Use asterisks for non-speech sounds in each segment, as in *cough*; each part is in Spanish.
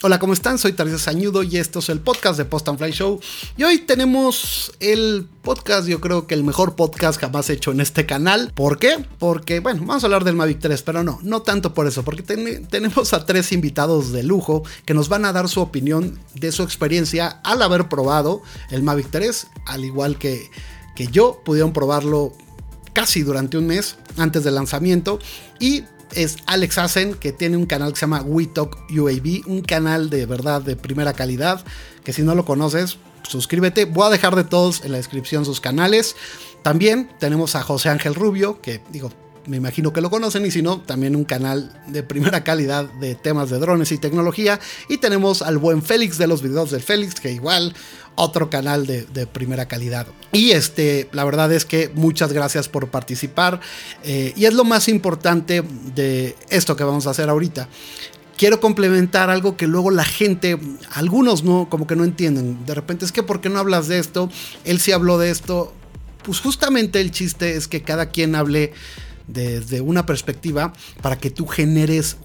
Hola, ¿cómo están? Soy Tarcísio Sañudo y esto es el podcast de Post and Fly Show. Y hoy tenemos el podcast, yo creo que el mejor podcast jamás hecho en este canal. ¿Por qué? Porque, bueno, vamos a hablar del Mavic 3, pero no, no tanto por eso, porque tenemos a tres invitados de lujo que nos van a dar su opinión de su experiencia al haber probado el Mavic 3, al igual que, que yo, pudieron probarlo casi durante un mes antes del lanzamiento y es Alex Asen, que tiene un canal que se llama We Talk UAV, un canal de verdad de primera calidad, que si no lo conoces, suscríbete. Voy a dejar de todos en la descripción sus canales. También tenemos a José Ángel Rubio, que digo, me imagino que lo conocen y si no, también un canal de primera calidad de temas de drones y tecnología. Y tenemos al buen Félix de los videos del Félix, que igual otro canal de, primera calidad. Y este, la verdad es que muchas gracias por participar. Eh, y es lo más importante de esto que vamos a hacer ahorita quiero complementar algo que luego la gente, algunos no, como que no entienden. De repente es que, ¿por qué no hablas de esto? Él sí habló de esto. Pues justamente el chiste es que cada quien hable desde una perspectiva para que tú generes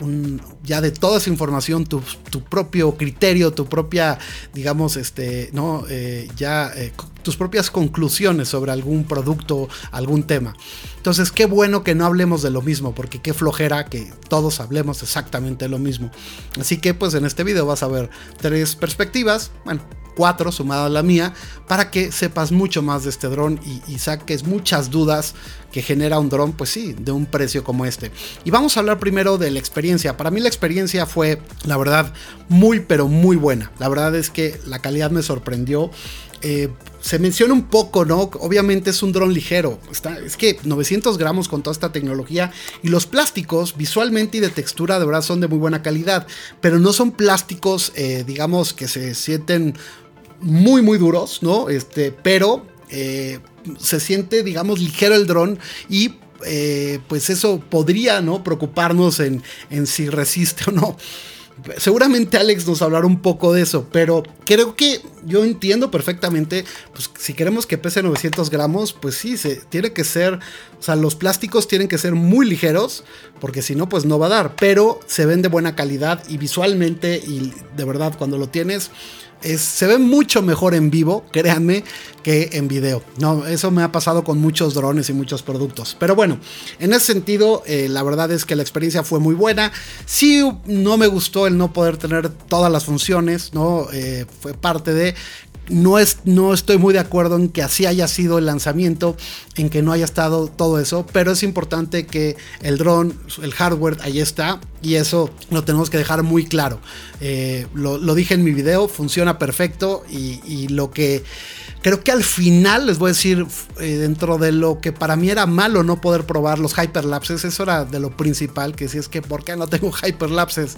ya de toda esa información tu, propio criterio, tu propia, digamos, este, no, eh, ya eh, tus propias conclusiones sobre algún producto, algún tema. Entonces, qué bueno que no hablemos de lo mismo, porque qué flojera que todos hablemos exactamente lo mismo. Así que, pues en este video vas a ver tres perspectivas, bueno, cuatro sumada a la mía, para que sepas mucho más de este dron y, saques muchas dudas que genera un dron, pues sí, de un precio como este. Y vamos a hablar primero de la experiencia. Para mí la experiencia fue, la verdad, muy, pero muy buena. La verdad es que la calidad me sorprendió. Eh, se menciona un poco, ¿no? Obviamente es un dron ligero. Está, es que 900 gramos con toda esta tecnología y los plásticos visualmente y de textura de verdad son de muy buena calidad, pero no son plásticos, eh, digamos, que se sienten muy, muy duros, ¿no? Este, pero eh, se siente, digamos, ligero el dron y eh, pues eso podría, ¿no? Preocuparnos en, en si resiste o no. Seguramente Alex nos hablará un poco de eso, pero creo que yo entiendo perfectamente, pues si queremos que pese 900 gramos, pues sí, se, tiene que ser, o sea, los plásticos tienen que ser muy ligeros, porque si no, pues no va a dar, pero se ven de buena calidad y visualmente y de verdad cuando lo tienes, se ve mucho mejor en vivo, créanme, que en video. No, eso me ha pasado con muchos drones y muchos productos. Pero bueno, en ese sentido, eh, la verdad es que la experiencia fue muy buena. Sí, no me gustó el no poder tener todas las funciones, ¿no? Eh, fue parte de no, es, no estoy muy de acuerdo en que así haya sido el lanzamiento, en que no haya estado todo eso, pero es importante que el dron, el hardware, ahí está y eso lo tenemos que dejar muy claro. Eh, lo, dije en mi video, funciona perfecto y, lo que creo que al final les voy a decir, eh, dentro de lo que para mí era malo no poder probar los hyperlapses, eso era de lo principal, que si es que, ¿por qué no tengo *laughs* hyperlapses?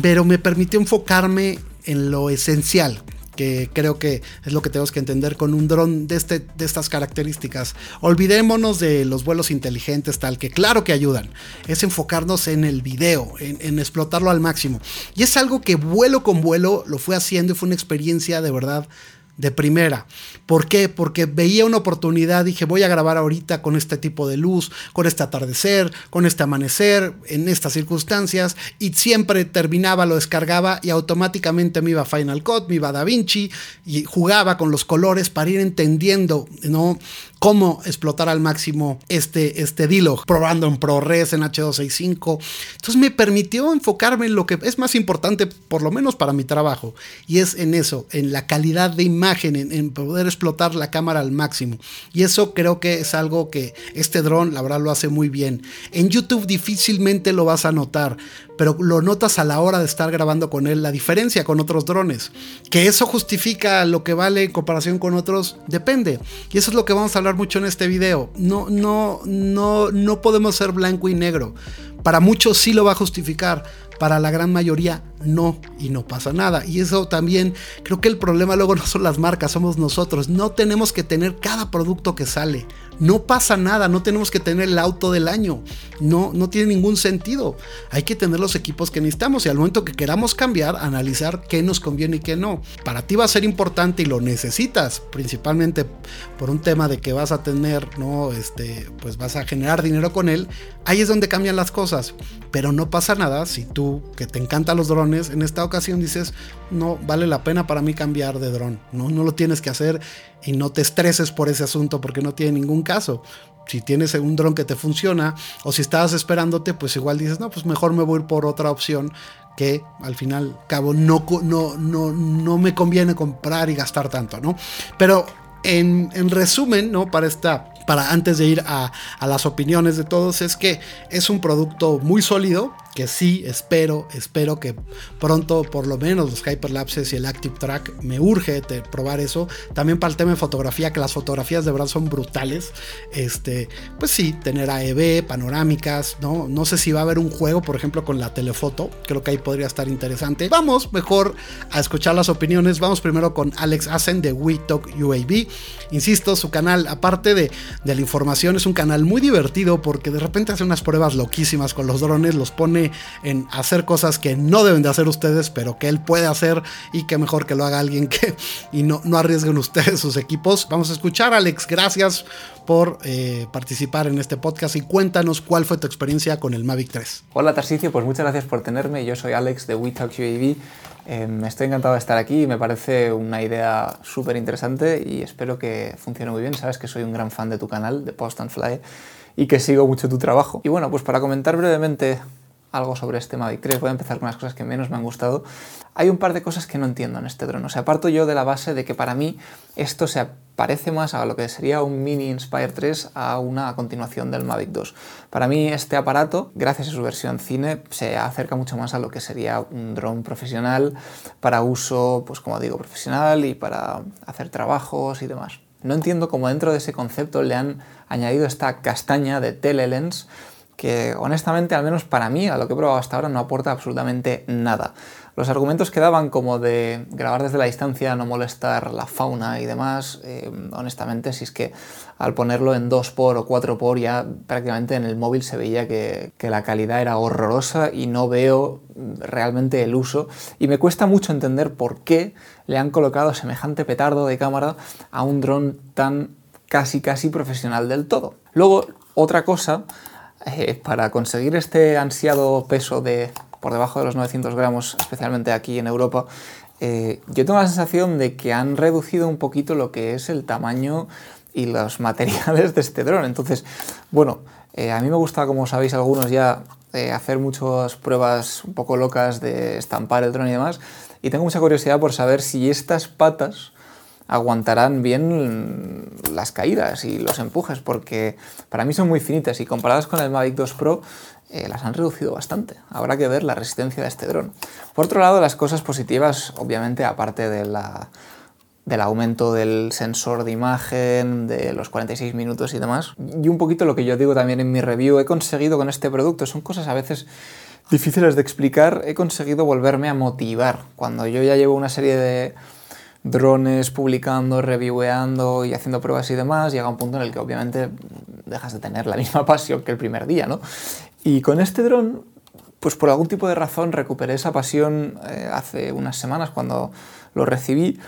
Pero me permitió enfocarme en lo esencial que creo que es lo que tenemos que entender con un dron de, este, de estas características. Olvidémonos de los vuelos inteligentes, tal que claro que ayudan. Es enfocarnos en el video, en, explotarlo al máximo. Y es algo que vuelo con vuelo lo fue haciendo y fue una experiencia de verdad de primera. ¿Por qué? Porque veía una oportunidad, dije, voy a grabar ahorita con este tipo de luz, con este atardecer, con este amanecer, en estas circunstancias, y siempre terminaba, lo descargaba y automáticamente me iba a Final Cut, me iba a DaVinci y jugaba con los colores para ir entendiendo, ¿no? Cómo explotar al máximo este, este D-Log, probando en ProRes, en H265. Entonces me permitió enfocarme en lo que es más importante, por lo menos para mi trabajo, y es en eso, en la calidad de imagen, en, poder explotar la cámara al máximo. Y eso creo que es algo que este dron, la verdad, lo hace muy bien. En YouTube difícilmente lo vas a notar, pero lo notas a la hora de estar grabando con él, la diferencia con otros drones. Que eso justifica lo que vale en comparación con otros, depende. Y eso es lo que vamos a hablar mucho en este video. No, no, no, no podemos ser blanco y negro. Para muchos sí lo va a justificar, para la gran mayoría no y no pasa nada. Y eso también creo que el problema luego no son las marcas, somos nosotros. No tenemos que tener cada producto que sale. No pasa nada, no tenemos que tener el auto del año. No, no tiene ningún sentido. Hay que tener los equipos que necesitamos y al momento que queramos cambiar, analizar qué nos conviene y qué no. Para ti va a ser importante y lo necesitas, principalmente por un tema de que vas a tener, no, este, pues vas a generar dinero con él. Ahí es donde cambian las cosas. Pero no pasa nada si tú que te encantan los drones, en esta ocasión dices, no vale la pena para mí cambiar de dron, no, no lo tienes que hacer y no te estreses por ese asunto porque no tiene ningún caso. Si tienes un dron que te funciona o si estabas esperándote, pues igual dices, no, pues mejor me voy por otra opción que al final cabo no, no, no, no me conviene comprar y gastar tanto, ¿no? Pero en, en resumen, ¿no? Para esta para antes de ir a, a, las opiniones de todos, es que es un producto muy sólido, que sí, espero, espero que pronto por lo menos los hyperlapses y el active track me urge probar eso. También para el tema de fotografía, que las fotografías de verdad son brutales. Este, pues sí, tener AEB, panorámicas, ¿no? No sé si va a haber un juego, por ejemplo, con la telefoto. Creo que ahí podría estar interesante. Vamos mejor a escuchar las opiniones. Vamos primero con Alex Asen de We Talk UAV. Insisto, su canal, aparte de, de la información, es un canal muy divertido porque de repente hace unas pruebas loquísimas con los drones, los pone en hacer cosas que no deben de hacer ustedes, pero que él puede hacer y que mejor que lo haga alguien que y no, no arriesguen ustedes sus equipos. Vamos a escuchar, Alex, gracias por eh, participar en este podcast y cuéntanos cuál fue tu experiencia con el Mavic 3. Hola Tarsicio, pues muchas gracias por tenerme. Yo soy Alex de WeTalk UAV. Eh, me estoy encantado de estar aquí, me parece una idea súper interesante y espero que funcione muy bien. Sabes que soy un gran fan de tu canal, de Post and Fly, y que sigo mucho tu trabajo. Y bueno, pues para comentar brevemente algo sobre este Mavic 3. Voy a empezar con las cosas que menos me han gustado. Hay un par de cosas que no entiendo en este dron. O sea, parto yo de la base de que para mí esto se parece más a lo que sería un mini Inspire 3 a una continuación del Mavic 2. Para mí este aparato, gracias a su versión cine, se acerca mucho más a lo que sería un dron profesional para uso, pues como digo, profesional y para hacer trabajos y demás. No entiendo cómo dentro de ese concepto le han añadido esta castaña de telelens que honestamente, al menos para mí, a lo que he probado hasta ahora, no aporta absolutamente nada. Los argumentos que daban como de grabar desde la distancia, no molestar la fauna y demás, eh, honestamente, si es que al ponerlo en 2 por o 4 por ya prácticamente en el móvil se veía que, que la calidad era horrorosa y no veo realmente el uso y me cuesta mucho entender por qué le han colocado semejante petardo de cámara a un dron tan casi casi profesional del todo. Luego, otra cosa eh, para conseguir este ansiado peso de por debajo de los 900 gramos, especialmente aquí en Europa, eh, yo tengo la sensación de que han reducido un poquito lo que es el tamaño y los *laughs* materiales de este dron. Entonces, bueno, eh, a mí me gusta, como sabéis algunos ya, hacer muchas pruebas un poco locas de estampar el dron y demás. Y tengo mucha curiosidad por saber si estas patas aguantarán bien las caídas y los empujes, porque para mí son muy finitas y comparadas con el Mavic 2 Pro eh, las han reducido bastante. Habrá que ver la resistencia de este dron. Por otro lado, las cosas positivas, obviamente, aparte de la, del aumento del sensor de imagen, de los 46 minutos y demás, y un poquito lo que yo digo también en mi review, he conseguido con este producto, son cosas a veces difíciles de explicar, he conseguido volverme a motivar. Cuando yo ya llevo una serie de drones publicando, reviewando y haciendo pruebas y demás, llega un punto en el que obviamente dejas de tener la *laughs* misma pasión que el primer día, ¿no? Y con este dron, pues por algún tipo de razón recuperé esa pasión eh, hace unas semanas cuando lo recibí.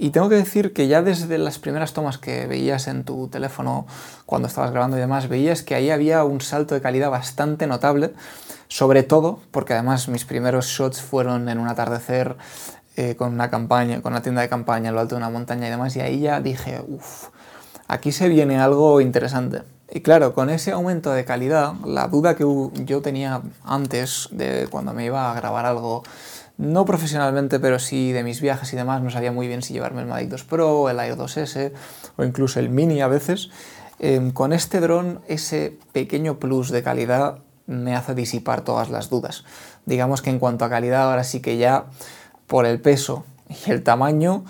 Y tengo que decir que ya desde las primeras tomas que veías en tu teléfono cuando estabas grabando y demás, veías que ahí había un salto de calidad bastante notable, sobre todo porque además mis primeros shots fueron en un atardecer eh, con una campaña, con una tienda de campaña lo alto de una montaña y demás, y ahí ya dije, uff, aquí se viene algo interesante. Y claro, con ese aumento de calidad, la duda que yo tenía antes de cuando me iba a grabar algo, no profesionalmente, pero sí de mis viajes y demás, no sabía muy bien si llevarme el Mavic 2 Pro, el Air 2S o incluso el Mini a veces. Em, con este dron, ese pequeño plus de calidad me hace disipar todas las dudas. Digamos que en cuanto a calidad, ahora sí que ya por el peso y el tamaño,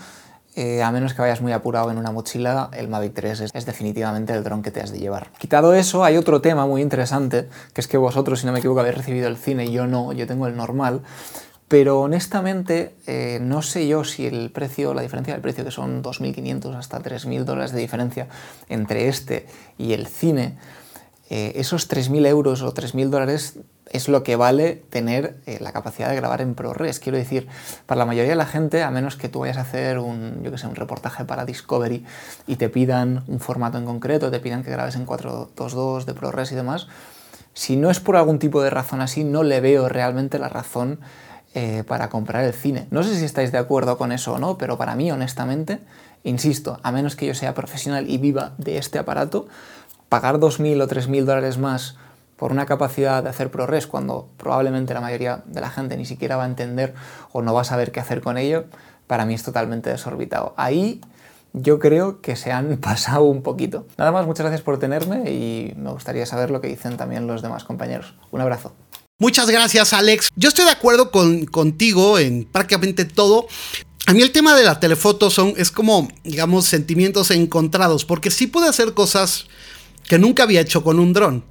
eh, a menos que vayas muy apurado en una mochila, el Mavic 3 es, definitivamente el dron que te has de llevar. Quitado eso, hay otro tema muy interesante, que es que vosotros, si no me equivoco, habéis recibido el cine y yo no, yo tengo el normal. Pero honestamente, eh, no sé yo si el precio, la diferencia del precio, que son 2.500 hasta 3.000 dólares de diferencia entre este y el cine, eh, esos 3.000 euros o 3.000 dólares es lo que vale tener eh, la capacidad de grabar en ProRes. Quiero decir, para la mayoría de la gente, a menos que tú vayas a hacer un, yo sé, un reportaje para Discovery y te pidan un formato en concreto, te pidan que grabes en 422 de ProRes y demás, si no es por algún tipo de razón así, no le veo realmente la razón eh, para comprar el cine. No sé si estáis de acuerdo con eso o no, pero para mí, honestamente, insisto, a menos que yo sea profesional y viva de este aparato, pagar 2.000 o 3.000 dólares más por una capacidad de hacer ProRes cuando probablemente la mayoría de la gente ni siquiera va a entender o no va a saber qué hacer con ello, para mí es totalmente desorbitado. Ahí yo creo que se han *laughs* pasado un poquito. Nada más, muchas gracias por tenerme y me gustaría saber lo que dicen también los demás compañeros. Un abrazo. Muchas gracias, Alex. Yo estoy de acuerdo con, contigo en prácticamente todo. A mí el tema de la telefoto son, es como, digamos, sentimientos encontrados, porque sí puede hacer cosas que nunca había hecho con un dron.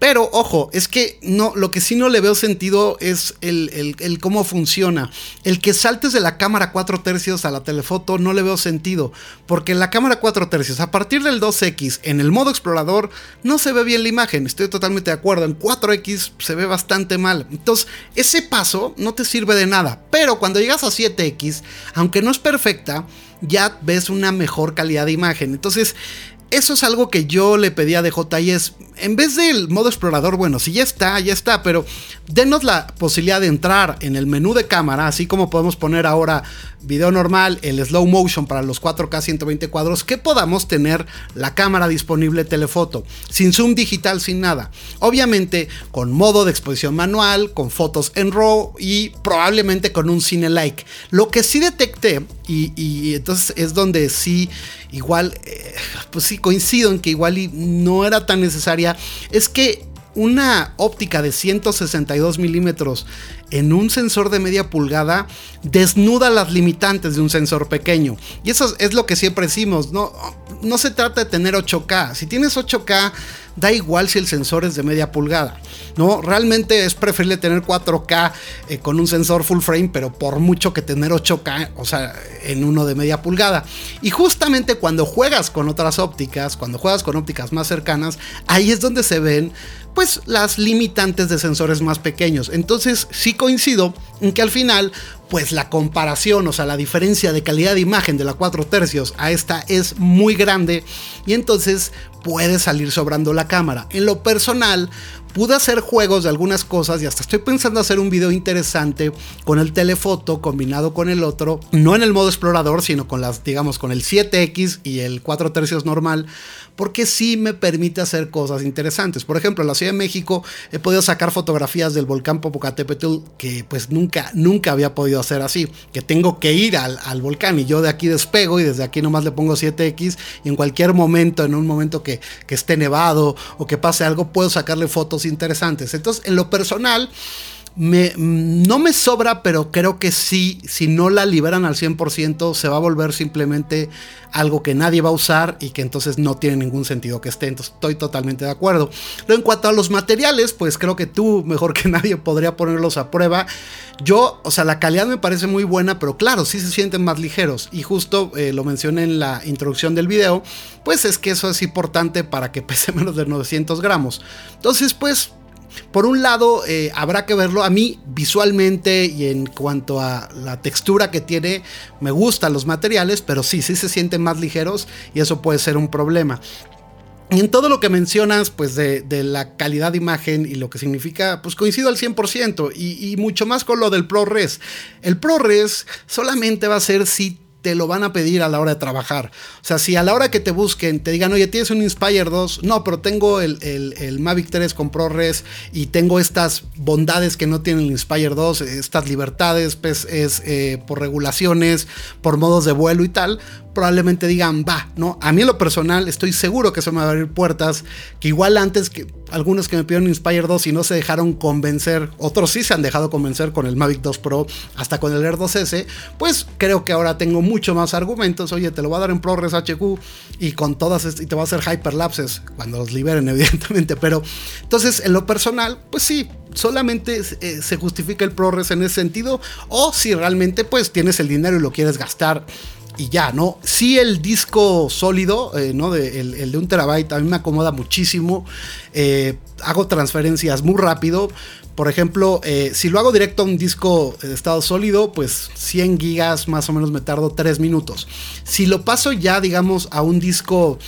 Pero ojo, es que no, lo que sí no le veo sentido es el, cómo funciona. El que saltes de la cámara 4 tercios a la telefoto no le veo sentido. Porque la cámara 4 tercios, a partir del 2X, en el modo explorador, no se ve bien la imagen. Estoy totalmente de acuerdo. En 4X se ve bastante mal. Entonces, ese paso no te sirve de nada. Pero cuando llegas a 7X, aunque no es perfecta, ya ves una mejor calidad de imagen. Entonces, eso es algo que yo le pedí a DJ y es, en vez del modo explorador, bueno, si ya está, ya está, pero denos la posibilidad de entrar en el menú de cámara, así como podemos poner ahora video normal, el slow motion para los 4K 120 cuadros, que podamos tener la cámara disponible telefoto, sin zoom digital, sin nada. Obviamente con modo de exposición manual, con fotos en RAW y probablemente con un cine like. Lo que sí detecté, y, entonces es donde sí, igual, eh, pues sí coincido en que igual no era tan necesaria, es que una óptica de 162 milímetros en un sensor de media pulgada desnuda las limitantes de un sensor pequeño. Y eso es lo que siempre decimos, no, no se trata de tener 8K. Si tienes 8K, da igual si el sensor es de media pulgada. No, realmente es preferible tener 4K eh, con un sensor full frame, pero por mucho que tener 8K, o sea, en uno de media pulgada. Y justamente cuando juegas con otras ópticas, cuando juegas con ópticas más cercanas, ahí es donde se ven pues las limitantes de sensores más pequeños. Entonces sí coincido que al final pues la comparación, o sea, la diferencia de calidad de imagen de la 4 tercios a esta es muy grande y entonces puede salir sobrando la cámara. En lo personal, pude hacer juegos de algunas cosas y hasta estoy pensando hacer un video interesante con el telefoto combinado con el otro, no en el modo explorador, sino con las, digamos, con el 7X y el 4 tercios normal, porque sí me permite hacer cosas interesantes. Por ejemplo, en la Ciudad de México he podido sacar fotografías del volcán Popocatépetl que pues nunca, nunca había podido hacer así, que tengo que ir al, volcán y yo de aquí despego y desde aquí nomás le pongo 7X y en cualquier momento, en un momento que, que esté nevado o que pase algo, puedo sacarle fotos interesantes. Entonces, en lo personal, me, no me sobra, pero creo que sí, si no la liberan al 100%, se va a volver simplemente algo que nadie va a usar y que entonces no tiene ningún sentido que esté. Entonces estoy totalmente de acuerdo. Pero en cuanto a los materiales, pues creo que tú, mejor que *laughs* nadie, podría ponerlos a prueba. Yo, o sea, la calidad me parece muy buena, pero claro, sí se sienten más ligeros. Y justo eh, lo mencioné en la introducción del video, pues es que eso es importante para que *laughs* pese menos de 900 gramos. Entonces, pues por un lado, eh, habrá que verlo. A mí, visualmente y en cuanto a la textura que tiene, me gustan los materiales, pero sí, sí se sienten más ligeros y eso puede ser un problema. Y en todo lo que mencionas, pues de, la calidad de imagen y lo que significa, pues coincido al 100% y, y mucho más con lo del ProRes. El ProRes solamente va a ser si te lo van a pedir a la hora de trabajar. O sea, si a la hora que te busquen te digan, oye, tienes un Inspire 2, no, pero tengo el, Mavic 3 con ProRes y tengo estas bondades que no tiene el Inspire 2, estas libertades, pues es eh, por regulaciones, por modos de vuelo y tal, probablemente digan, va, ¿no? A mí en lo personal estoy seguro que eso me va a abrir puertas, que igual antes que algunos que me pidieron Inspire 2 y no se dejaron convencer, otros sí se han dejado convencer con el Mavic 2 Pro, hasta con el Air 2S, pues creo que ahora tengo mucho más argumentos, oye, te lo voy a dar en ProRes HQ y con todas, y te voy a hacer hyperlapses cuando los liberen, *laughs* evidentemente, pero entonces en lo personal, pues sí, solamente eh, se justifica el ProRes en ese sentido, o si realmente pues tienes el dinero y lo quieres gastar y ya, ¿no? Sí el disco sólido, eh, ¿no? De, el, de un terabyte a mí me acomoda muchísimo. Eh, hago transferencias muy rápido. Por ejemplo, eh, si lo hago directo a un disco de estado sólido, pues 100 gigas más o menos me tardo 3 minutos. Si lo paso ya, digamos, a un disco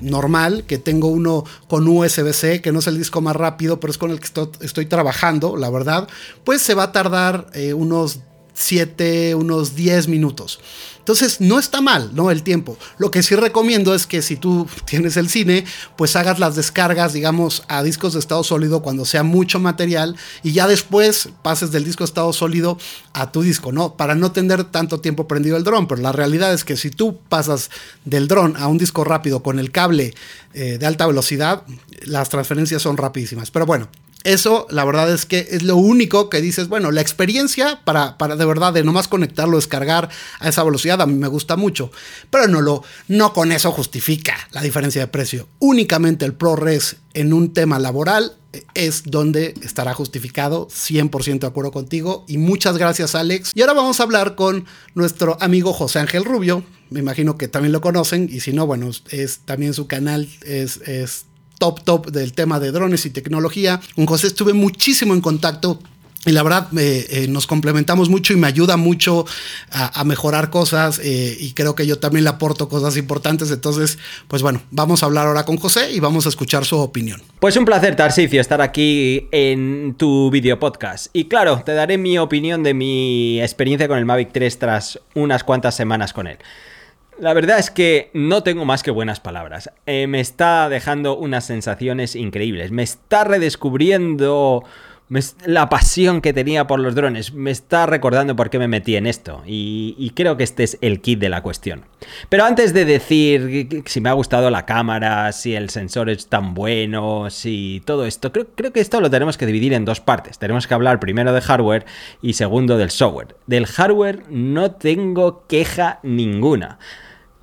normal, que tengo uno con USB-C, que no es el disco más rápido, pero es con el que estoy, trabajando, la verdad, pues se va a tardar unos 7, unos 10 minutos. Entonces no está mal, ¿no? El tiempo. Lo que sí recomiendo es que si tú tienes el cine, pues hagas las descargas, digamos, a discos de estado sólido cuando sea mucho material y ya después pases del disco de estado sólido a tu disco, ¿no? Para no tener tanto tiempo prendido el dron. Pero la realidad es que si tú pasas del dron a un disco rápido con el cable eh, de alta velocidad, las transferencias son rapidísimas. Pero bueno, eso, la verdad es que es lo único que dices, bueno, la experiencia para, para de verdad de nomás conectarlo, descargar a esa velocidad, a mí me gusta mucho. Pero no, lo, no con eso justifica la diferencia de precio. Únicamente el ProRes en un tema laboral es donde estará justificado, 100% de acuerdo contigo. Y muchas gracias Alex. Y ahora vamos a hablar con nuestro amigo José Ángel Rubio. Me imagino que también lo conocen y si no, bueno, es también su canal es, es top top del tema de drones y tecnología. Con José estuve muchísimo en contacto y la verdad, eh, nos complementamos mucho y me ayuda mucho a, mejorar cosas eh, y creo que yo también le aporto cosas importantes. Entonces, pues bueno, vamos a hablar ahora con José y vamos a escuchar su opinión. Pues un placer, Tarsicio, estar aquí en tu video podcast. Y claro, te daré mi opinión de mi experiencia con el Mavic 3 tras unas cuantas semanas con él. La verdad es que no tengo más que buenas palabras. Eh, me está dejando unas sensaciones increíbles. Me está redescubriendo la pasión que tenía por los drones. Me está recordando por qué me metí en esto. Y, creo que este es el kit de la cuestión. Pero antes de decir si me ha gustado la cámara, si el sensor es tan bueno, si todo esto, creo, creo que esto lo tenemos que dividir en dos partes. Tenemos que hablar primero de hardware y segundo del software. Del hardware no tengo queja ninguna.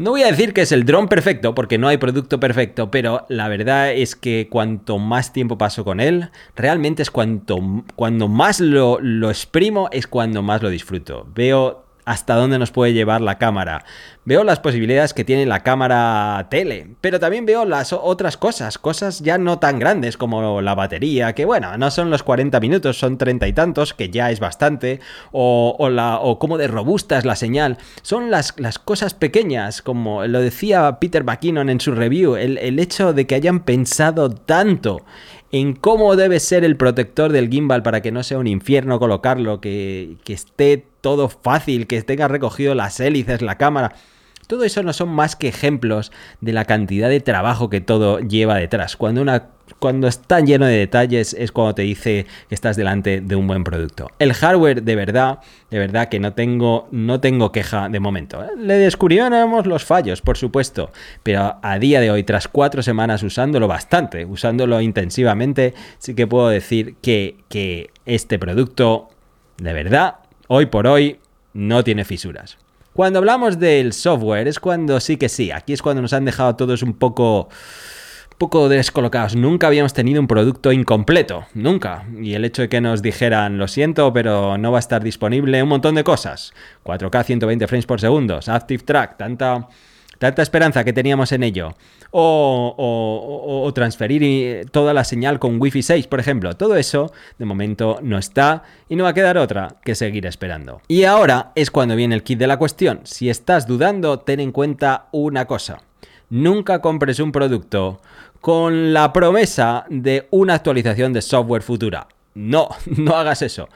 No voy a decir que es el dron perfecto, porque no hay producto perfecto, pero la verdad es que cuanto más tiempo paso con él, realmente es cuanto, cuando más lo, lo exprimo, es cuando más lo disfruto. Veo hasta dónde nos puede llevar la cámara. Veo las posibilidades que tiene la cámara tele, pero también veo las otras cosas, cosas ya no tan grandes como la batería, que bueno, no son los 40 minutos, son 30 y tantos, que ya es bastante, o cómo de robusta es la señal. Son las, las cosas pequeñas, como lo decía Peter McKinnon en su review, el, el hecho de que hayan pensado tanto en cómo debe ser el protector del gimbal para que no sea un infierno colocarlo, que, que esté todo fácil, que tenga recogido las hélices, la cámara. Todo eso no son más que ejemplos de la cantidad de trabajo que todo lleva detrás. Cuando una cuando lleno de detalles es cuando te dice que estás delante de un buen producto. El hardware de verdad, de verdad que no tengo, no tengo queja de momento. ¿eh? Le descubrimos los fallos, por supuesto, pero a día de hoy, tras cuatro semanas usándolo bastante, usándolo intensivamente, sí que puedo decir que, que este producto, de verdad, hoy por hoy, no tiene fisuras. Cuando hablamos del software es cuando sí que sí, aquí es cuando nos han dejado todos un poco poco descolocados. Nunca habíamos tenido un producto incompleto, nunca. Y el hecho de que nos dijeran, lo siento, pero no va a estar disponible un montón de cosas. 4K 120 frames por segundo, Active Track, tanta, tanta esperanza que teníamos en ello. O, o, transferir toda la señal con Wi-Fi 6, por ejemplo. Todo eso, de momento, no está y no va a quedar otra que seguir esperando. Y ahora es cuando viene el kit de la cuestión. Si estás dudando, ten en cuenta una cosa. Nunca compres un producto con la promesa de una actualización de software futura. No, *laughs* no hagas eso.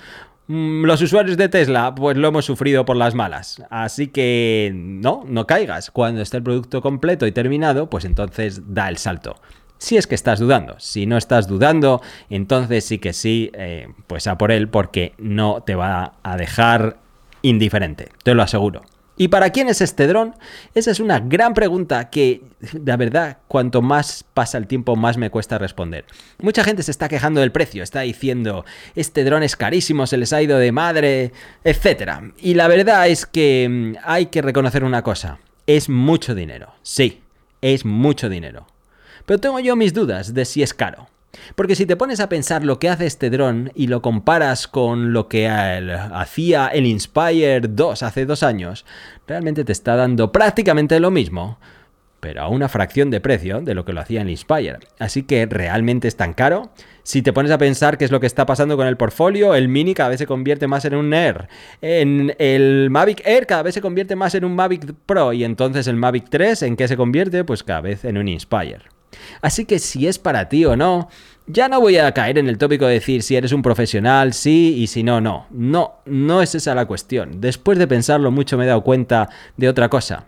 Mm, los usuarios de Tesla, pues lo hemos sufrido por las malas. Así que no, no caigas. Cuando esté el producto completo y terminado, pues entonces da el salto. Si es que estás dudando. Si no estás dudando, entonces sí que sí, eh, pues a por él, porque no te va a dejar indiferente. Te lo aseguro. ¿Y para quién es este dron? Esa es una gran pregunta que, la verdad, cuanto más pasa el tiempo, más me cuesta responder. Mucha gente se está quejando del precio, está diciendo, este dron es carísimo, se les ha ido de madre, etc. Y la verdad es que mm, hay que reconocer una cosa, es mucho dinero, sí, es mucho dinero. Pero tengo yo mis dudas de si es caro. Porque si te pones a pensar lo que hace este dron y lo comparas con lo que hacía el Inspire 2 hace dos años, realmente te está dando prácticamente lo mismo, pero a una fracción de precio de lo que lo hacía el Inspire. Así que realmente es tan caro. Si te pones a pensar qué es lo que está pasando con el portfolio, el Mini cada vez se convierte más en un Air. En el Mavic Air cada vez se convierte más en un Mavic Pro. Y entonces el Mavic 3, ¿en qué se convierte? Pues cada vez en un Inspire. Así que si es para ti o no, ya no voy a caer en el tópico de decir si eres un profesional, sí, y si no, no. No, no es esa la cuestión. Después de pensarlo mucho me he dado cuenta de otra cosa.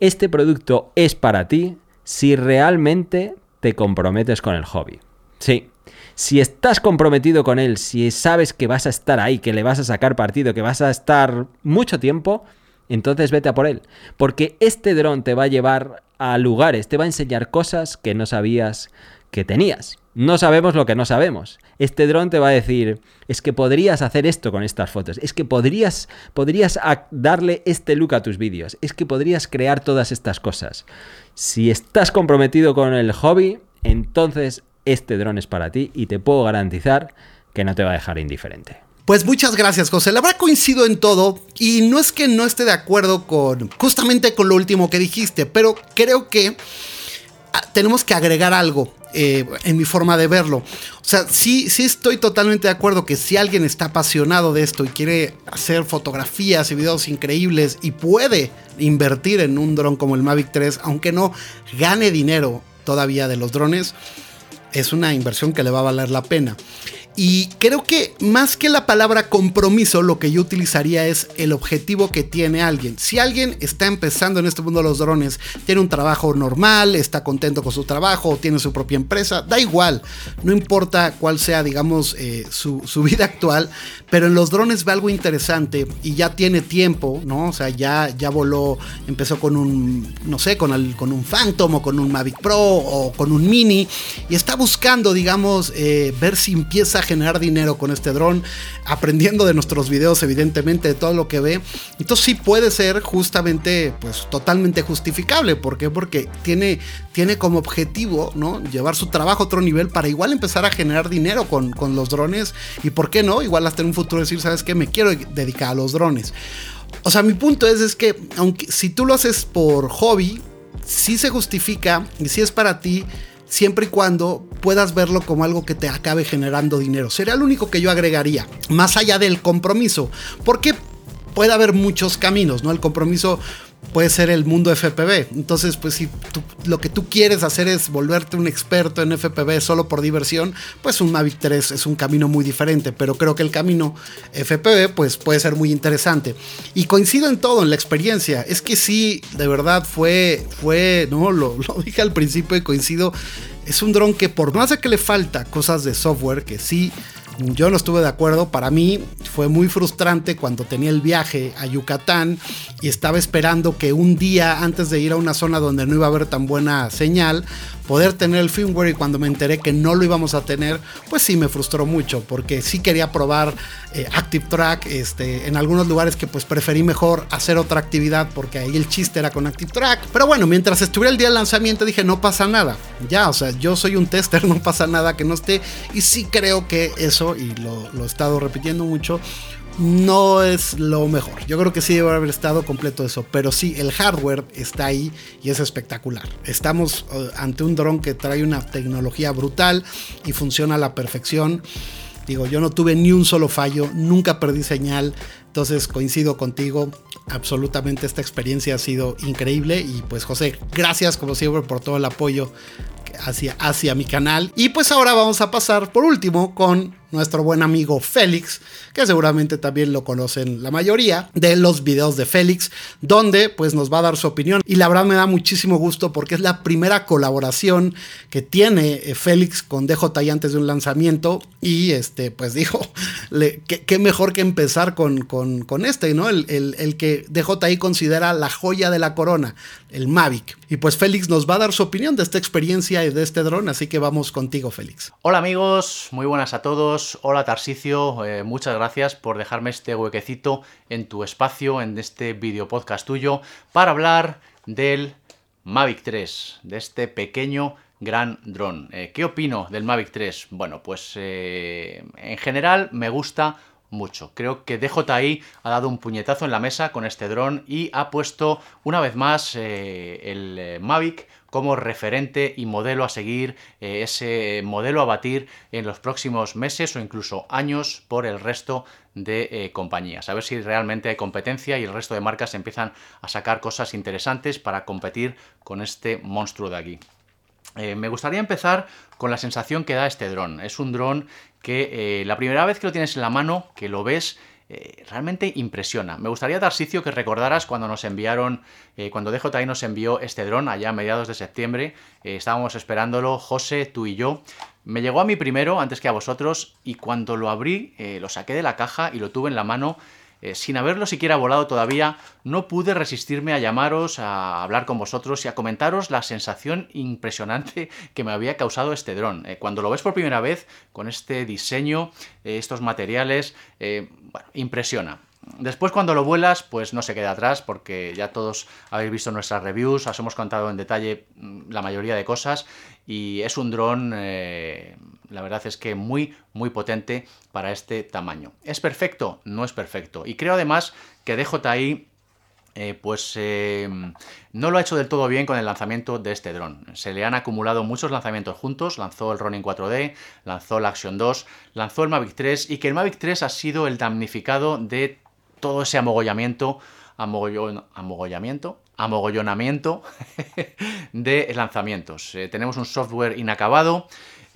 Este producto es para ti si realmente te comprometes con el hobby. Sí, si estás comprometido con él, si sabes que vas a estar ahí, que le vas a sacar partido, que vas a estar mucho tiempo, entonces vete a por él. Porque este dron te va a llevar a lugares, te va a enseñar cosas que no sabías que tenías. No sabemos lo que no sabemos. Este dron te va a decir, es que podrías hacer esto con estas fotos, es que podrías, podrías darle este look a tus vídeos, es que podrías crear todas estas cosas. Si estás comprometido con el hobby, entonces este dron es para ti y te puedo garantizar que no te va a dejar indiferente. Pues muchas gracias, José. La verdad coincido en todo y no es que no esté de acuerdo con justamente con lo último que dijiste, pero creo que ah, tenemos que agregar algo eh, en mi forma de verlo. O sea, sí, sí estoy totalmente de acuerdo que si alguien está apasionado de esto y quiere hacer fotografías y videos increíbles y puede invertir en un dron como el Mavic 3, aunque no gane dinero todavía de los drones, es una inversión que le va a valer la pena. Y creo que más que la palabra compromiso, lo que yo utilizaría es el objetivo que tiene alguien. Si alguien está empezando en este mundo de los drones, tiene un trabajo normal, está contento con su trabajo, tiene su propia empresa, da igual, no importa cuál sea, digamos, eh, su, vida actual, pero en los drones ve algo interesante y ya tiene tiempo, ¿no? O sea, ya, ya voló, empezó con un, no sé, con, el, con un Phantom o con un Mavic Pro o con un Mini y está buscando, digamos, eh, ver si empieza generar dinero con este dron, aprendiendo de nuestros videos, evidentemente, de todo lo que ve. Entonces sí puede ser justamente, pues totalmente justificable. ¿Por qué? Porque tiene, tiene como objetivo, ¿no? Llevar su trabajo a otro nivel para igual empezar a generar dinero con, con los drones. Y por qué no, igual hasta en un futuro decir, ¿sabes qué? Me quiero dedicar a los drones. O sea, mi punto es, es que aunque si tú lo haces por hobby, sí se justifica y si es para ti, siempre y cuando puedas verlo como algo que te acabe generando dinero. Sería lo único que yo agregaría, más allá del compromiso, porque puede haber muchos caminos, ¿no? El compromiso puede ser el mundo FPV. Entonces, pues si lo que tú quieres hacer es volverte un experto en FPV solo por diversión, pues un Mavic 3 es un camino muy diferente, pero creo que el camino FPV pues puede ser muy interesante. Y coincido en todo, en la experiencia. Es que sí, de verdad fue, fue, no, lo, *laughs* lo dije al principio y coincido. Es un dron que por más de que le falta cosas de software, que sí yo no estuve de acuerdo. Para mí fue muy frustrante cuando tenía el viaje a Yucatán y estaba esperando que un día antes de ir a una zona donde no iba a haber tan buena señal, poder tener el firmware y cuando me enteré que no lo íbamos a tener, pues sí me frustró mucho porque sí quería probar eh, Active Track este, en algunos lugares que pues preferí mejor hacer otra actividad porque ahí el chiste era con Active Track. Pero bueno, mientras estuviera el día del lanzamiento dije no pasa nada. Ya, o sea, yo soy un tester, *laughs* no pasa nada que no esté y sí creo que eso, y lo, lo he estado repitiendo mucho, no es lo mejor. Yo creo que sí debe haber estado completo eso, pero sí, el hardware está ahí y es espectacular. Estamos uh, ante un dron que trae una tecnología brutal y funciona a la perfección. Digo, yo no tuve ni un solo fallo, nunca perdí señal, entonces coincido contigo, absolutamente esta experiencia ha sido increíble y pues José, gracias como siempre por todo el apoyo hacia, hacia mi canal. Y pues ahora vamos a pasar por último con nuestro buen amigo Félix, que seguramente también lo conocen la mayoría de los videos de Félix, donde pues nos va a dar su opinión. Y la verdad me da muchísimo gusto porque es la primera colaboración que tiene eh, Félix con DJI antes de un lanzamiento. Y este, pues dijo, *laughs* qué, mejor que empezar con, con, este, ¿no? El, el, el que DJI considera la joya de la corona, el Mavic. Y pues Félix nos va a dar su opinión de esta experiencia y de este dron, así que vamos contigo, Félix. Hola amigos, muy buenas a todos hola Tarsicio, eh, muchas gracias por dejarme este huequecito en tu espacio, en este video podcast tuyo, para hablar del Mavic 3, de este pequeño gran dron. Eh, ¿Qué opino del Mavic 3? Bueno, pues eh, en general me gusta mucho. Creo que DJI ha dado un puñetazo en la mesa con este dron y ha puesto una vez más eh, el Mavic como referente y modelo a seguir, ese modelo a batir en los próximos meses o incluso años por el resto de compañías. A ver si realmente hay competencia y el resto de marcas empiezan a sacar cosas interesantes para competir con este monstruo de aquí. Eh, me gustaría empezar con la sensación que da este dron. Es un dron que eh, la primera vez que lo tienes en la mano, que lo ves, eh, realmente impresiona. Me gustaría, Tarsicio, que recordaras cuando nos enviaron, cuando DJI nos envió este dron allá a mediados de septiembre. estábamos esperándolo, José, tú y yo. Me llegó a mí primero, antes que a vosotros, y cuando lo abrí, lo saqué de la caja y lo tuve en la mano. Eh, sin haberlo siquiera volado todavía, no pude resistirme a llamaros, a hablar con vosotros y a comentaros la sensación impresionante que me había causado este dron. Eh, cuando lo ves por primera vez, con este diseño, eh, estos materiales, bueno, impresiona. Después cuando lo vuelas, pues no se queda atrás porque ya todos habéis visto nuestras reviews, os hemos contado en detalle mm, la mayoría de cosas y es un dron, eh, la verdad es que muy, muy potente para este tamaño. ¿Es perfecto? No es perfecto. Y creo además que DJI eh, pues eh, no lo ha hecho del todo bien con el lanzamiento de este dron. Se le han acumulado muchos lanzamientos juntos, lanzó el Ronin 4D, lanzó el Action 2, lanzó el Mavic 3 y que el Mavic 3 ha sido el damnificado de todo ese amogollamiento, amogollamiento, amogollonamiento *laughs* de lanzamientos. Eh, tenemos un software inacabado,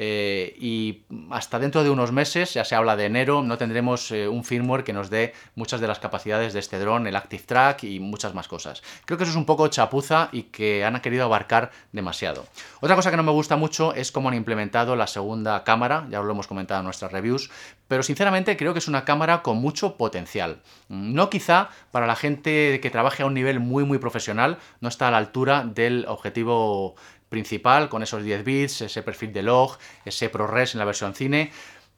eh, y hasta dentro de unos meses, ya se habla de enero, no tendremos eh, un firmware que nos dé muchas de las capacidades de este dron, el Active Track y muchas más cosas. Creo que eso es un poco chapuza y que han querido abarcar demasiado. Otra cosa que no me gusta mucho es cómo han implementado la segunda cámara, ya lo hemos comentado en nuestras reviews, pero sinceramente creo que es una cámara con mucho potencial. No quizá para la gente que trabaje a un nivel muy muy profesional, no está a la altura del objetivo principal con esos 10 bits, ese perfil de log, ese ProRes en la versión cine.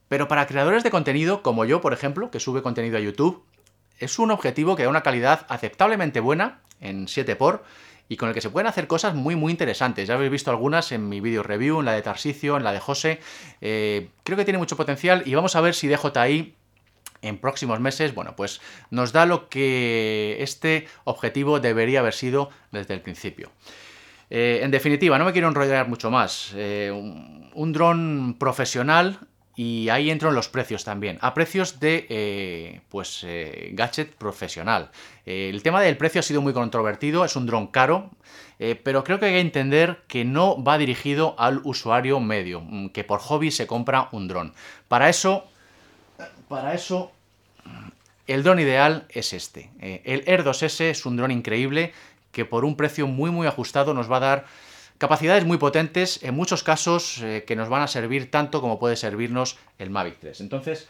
Pero para creadores de contenido, como yo, por ejemplo, que sube contenido a YouTube, es un objetivo que da una calidad aceptablemente buena en 7x y con el que se pueden hacer cosas muy muy interesantes. Ya habéis visto algunas en mi video review, en la de Tarsicio, en la de José. Eh, creo que tiene mucho potencial y vamos a ver si DJI en próximos meses, bueno, pues nos da lo que este objetivo debería haber sido desde el principio. Eh, en definitiva, no me quiero enrollar mucho más. Eh, un, dron profesional y ahí entro en los precios también. A precios de, eh, pues, gadget profesional. el tema del precio ha sido muy controvertido, es un dron caro, pero creo que hay que entender que no va dirigido al usuario medio, mm, que por hobby se compra un dron. Para eso, para eso, el dron ideal es este. el Air 2S es un dron increíble que por un precio muy muy ajustado nos va a dar capacidades muy potentes, en muchos casos eh, que nos van a servir tanto como puede servirnos el Mavic 3. Entonces,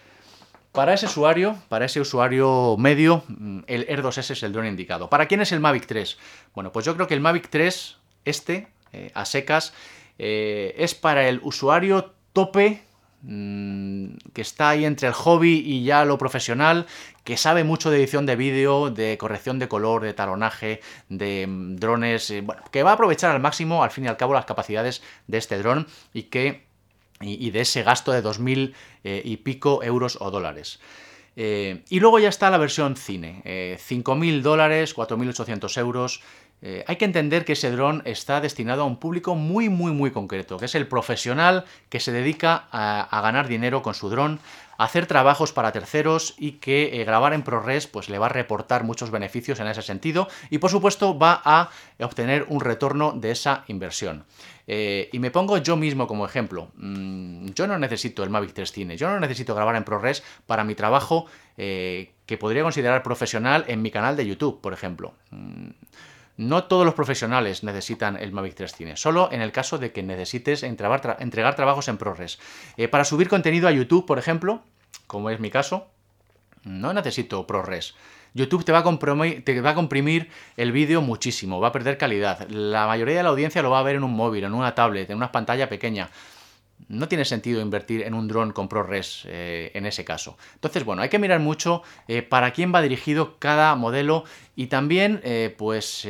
para ese usuario, para ese usuario medio, mm, el Air 2S es el dron indicado. ¿Para quién es el Mavic 3? Bueno, pues yo creo que el Mavic 3, este, eh, a secas, eh, es para el usuario tope que está ahí entre el hobby y ya lo profesional, que sabe mucho de edición de vídeo, de corrección de color, de talonaje, de mm, drones, eh, bueno, que va a aprovechar al máximo, al fin y al cabo, las capacidades de este dron y que y, de ese gasto de 2.000 eh, y pico euros o dólares. Eh, y luego ya está la versión cine, 5.000 dólares, 4.800 euros, eh, hay que entender que ese dron está destinado a un público muy, muy, muy concreto, que es el profesional que se dedica a, ganar dinero con su dron, a hacer trabajos para terceros y que eh, grabar en ProRes pues, le va a reportar muchos beneficios en ese sentido y por supuesto va a obtener un retorno de esa inversión. Eh, y me pongo yo mismo como ejemplo. Mm, yo no necesito el Mavic 3 Cine, yo no necesito grabar en ProRes para mi trabajo que podría considerar profesional en mi canal de YouTube, por ejemplo. Mm, no todos los profesionales necesitan el Mavic 3 Cine, solo en el caso de que necesites entregar, trabajos en ProRes. Eh, para subir contenido a YouTube, por ejemplo, como es mi caso, no necesito ProRes. YouTube te va, a te va a comprimir el vídeo muchísimo, va a perder calidad. La mayoría de la audiencia lo va a ver en un móvil, en una tablet, en una pantalla pequeña. No tiene sentido invertir en un dron con ProRes eh, en ese caso. Entonces, bueno, hay que mirar mucho eh, para quién va dirigido cada modelo y también, eh, pues,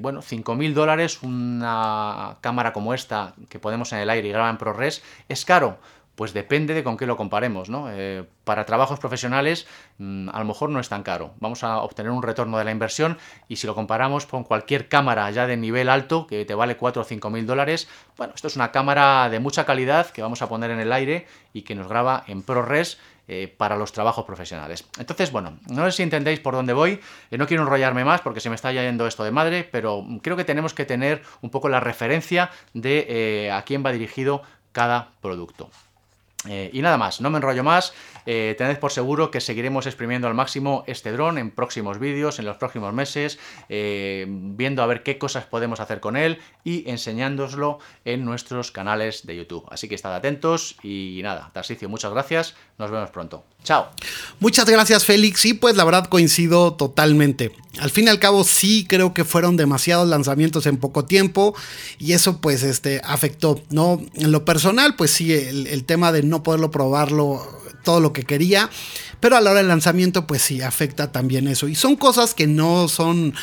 bueno, 5.000 dólares una cámara como esta que podemos en el aire y graba en ProRes es caro. Pues depende de con qué lo comparemos, ¿no? Eh, para trabajos profesionales mm, a lo mejor no es tan caro. Vamos a obtener un retorno de la inversión y si lo comparamos con cualquier cámara ya de nivel alto que te vale 4 o 5 mil dólares, bueno, esto es una cámara de mucha calidad que vamos a poner en el aire y que nos graba en ProRes eh, para los trabajos profesionales. Entonces, bueno, no sé si entendéis por dónde voy, eh, no quiero enrollarme más porque se me está yendo esto de madre, pero creo que tenemos que tener un poco la referencia de a quién va dirigido cada producto. Eh, y nada más, no me enrollo más. Eh, tened por seguro que seguiremos exprimiendo al máximo este dron en próximos vídeos, en los próximos meses, eh, viendo a ver qué cosas podemos hacer con él y enseñándoslo en nuestros canales de YouTube. Así que estad atentos y nada, Tarsicio, muchas gracias. Nos vemos pronto. Chao. Muchas gracias, Félix. Sí, pues la verdad coincido totalmente. Al fin y al cabo, sí creo que fueron demasiados lanzamientos en poco tiempo y eso pues este, afectó, ¿no? En lo personal, pues sí, el, el tema de no poderlo probarlo todo lo que quería. Pero a la hora del lanzamiento, pues sí, afecta también eso. Y son cosas que no son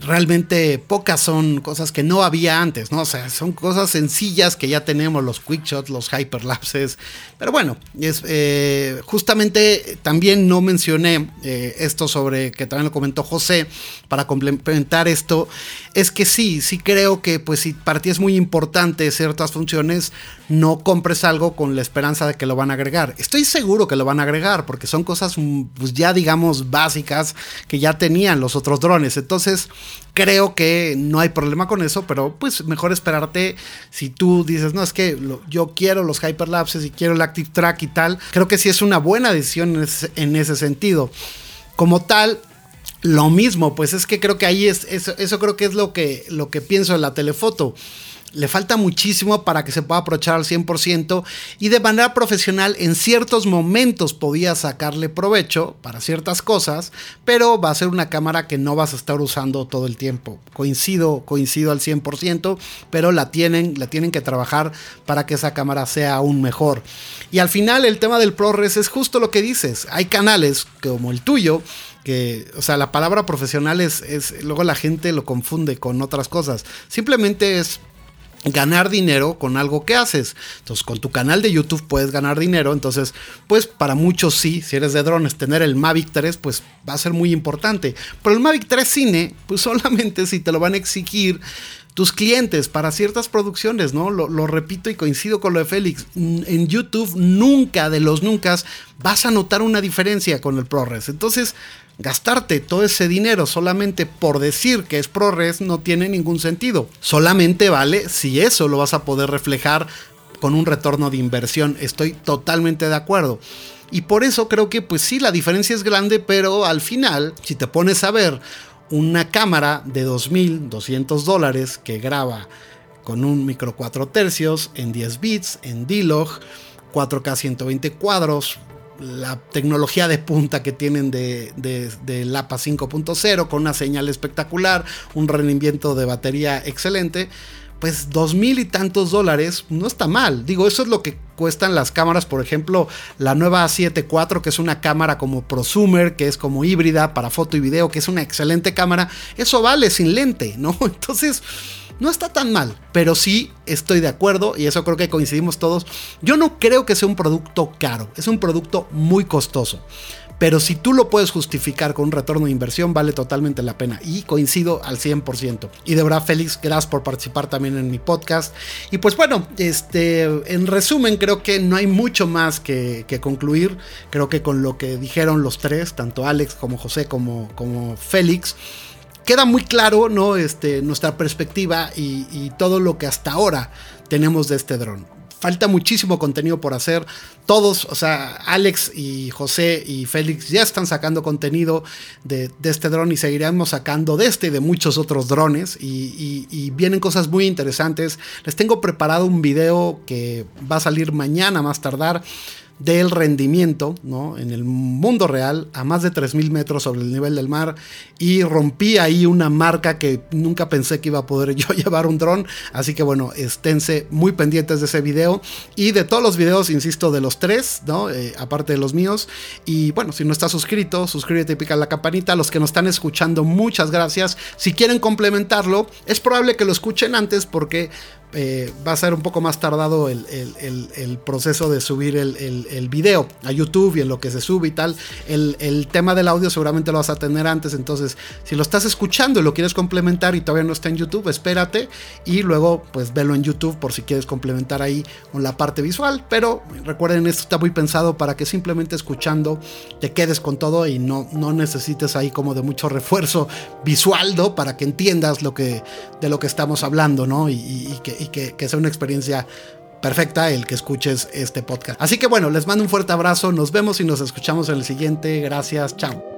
realmente pocas son cosas que no había antes, ¿no? O sea, son cosas sencillas que ya tenemos, los quick shots, los hyperlapses. Pero bueno, es, eh, justamente también no mencioné eh, esto sobre que también lo comentó José para complementar esto. Es que sí, sí creo que pues si para ti es muy importante ciertas funciones, no compres algo con la esperanza de que lo van a agregar. Estoy seguro que lo van a agregar porque son cosas pues ya digamos básicas que ya tenían los otros drones. Entonces, Creo que no hay problema con eso, pero pues mejor esperarte si tú dices, no, es que yo quiero los hyperlapses y quiero el active track y tal. Creo que sí es una buena decisión en ese, sentido. Como tal, lo mismo, pues es que creo que ahí es, eso, eso creo que es lo que, lo que pienso de la telefoto le falta muchísimo para que se pueda aprovechar al 100% y de manera profesional en ciertos momentos podía sacarle provecho para ciertas cosas, pero va a ser una cámara que no vas a estar usando todo el tiempo. Coincido, coincido al 100%, pero la tienen, la tienen que trabajar para que esa cámara sea aún mejor. Y al final el tema del ProRes es justo lo que dices. Hay canales como el tuyo que, o sea, la palabra profesional es, es, luego la gente lo confunde con otras cosas. Simplemente es ganar dinero con algo que haces. Entonces, con tu canal de YouTube puedes ganar dinero. Entonces, pues para muchos sí, si eres de drones, tener el Mavic 3, pues va a ser muy importante. Pero el Mavic 3 Cine, pues *laughs* solamente si te lo van a exigir tus clientes para ciertas producciones, ¿no? Lo, lo, repito y coincido con lo de Félix. En YouTube nunca, de los nunca, vas a notar una diferencia con el ProRes. Entonces, Gastarte todo ese dinero solamente por decir que es ProRes no tiene ningún sentido. Solamente vale si eso lo vas a poder reflejar con un retorno de inversión. Estoy totalmente de acuerdo. Y por eso creo que pues sí, la diferencia es grande, pero al final, si te pones a ver una cámara de 2.200 dólares que graba con un micro 4 tercios en 10 bits, en D-Log, 4K 120 cuadros, la tecnología de punta que tienen de, de, LAPA 5.0 con una señal espectacular, un rendimiento de batería excelente, pues dos mil y tantos dólares no está mal. Digo, eso es lo que cuestan las cámaras, por ejemplo, la nueva A7 IV, que es una cámara como prosumer, que es como híbrida para foto y video, que es una excelente cámara, eso vale sin lente, ¿no? *laughs* Entonces no está tan mal, pero sí estoy de acuerdo y eso creo que coincidimos todos. Yo no creo que sea un producto caro, es un producto muy costoso. Pero si tú lo puedes justificar con un retorno de inversión, vale totalmente la pena. Y coincido al 100%. Y de verdad, Félix, gracias por participar también en mi podcast. Y pues bueno, este, en resumen, creo que no hay mucho más que, concluir. Creo que con lo que dijeron los tres, tanto Alex como José como, como Félix, queda muy claro ¿no? este, nuestra perspectiva y, todo lo que hasta ahora tenemos de este dron. Falta muchísimo contenido por hacer. Todos, o sea, Alex y José y Félix ya están sacando contenido de, este dron y seguiremos sacando de este y de muchos otros drones. Y, y, vienen cosas muy interesantes. Les tengo preparado un video que va a salir mañana más tardar del rendimiento ¿no? en el mundo real a más de 3.000 metros sobre el nivel del mar y rompí ahí una marca que nunca pensé que iba a poder *laughs* yo llevar un dron. Así que bueno, esténse muy pendientes de ese video y de todos los videos, insisto, de los tres, ¿no? Eh, aparte de los míos. Y bueno, si no estás suscrito, suscríbete y pica la campanita. Los que nos están escuchando, muchas gracias. Si quieren complementarlo, es probable que lo escuchen antes porque eh, va a ser un poco más tardado el, proceso de subir el, video a YouTube y en lo que se sube y tal. El, tema del audio seguramente lo vas a tener antes, entonces si lo estás escuchando y lo quieres complementar y todavía no está en YouTube, espérate y luego pues velo en YouTube por si quieres complementar ahí con la parte visual. Pero recuerden, esto está muy pensado para que simplemente escuchando te quedes con todo y no, no necesites ahí como de mucho refuerzo visual, ¿no? Para que entiendas lo que, de lo que estamos hablando, ¿no? y que y que, sea una experiencia perfecta el que escuches este podcast. Así que bueno, les mando un fuerte abrazo, nos vemos y nos escuchamos en el siguiente. Gracias, chao.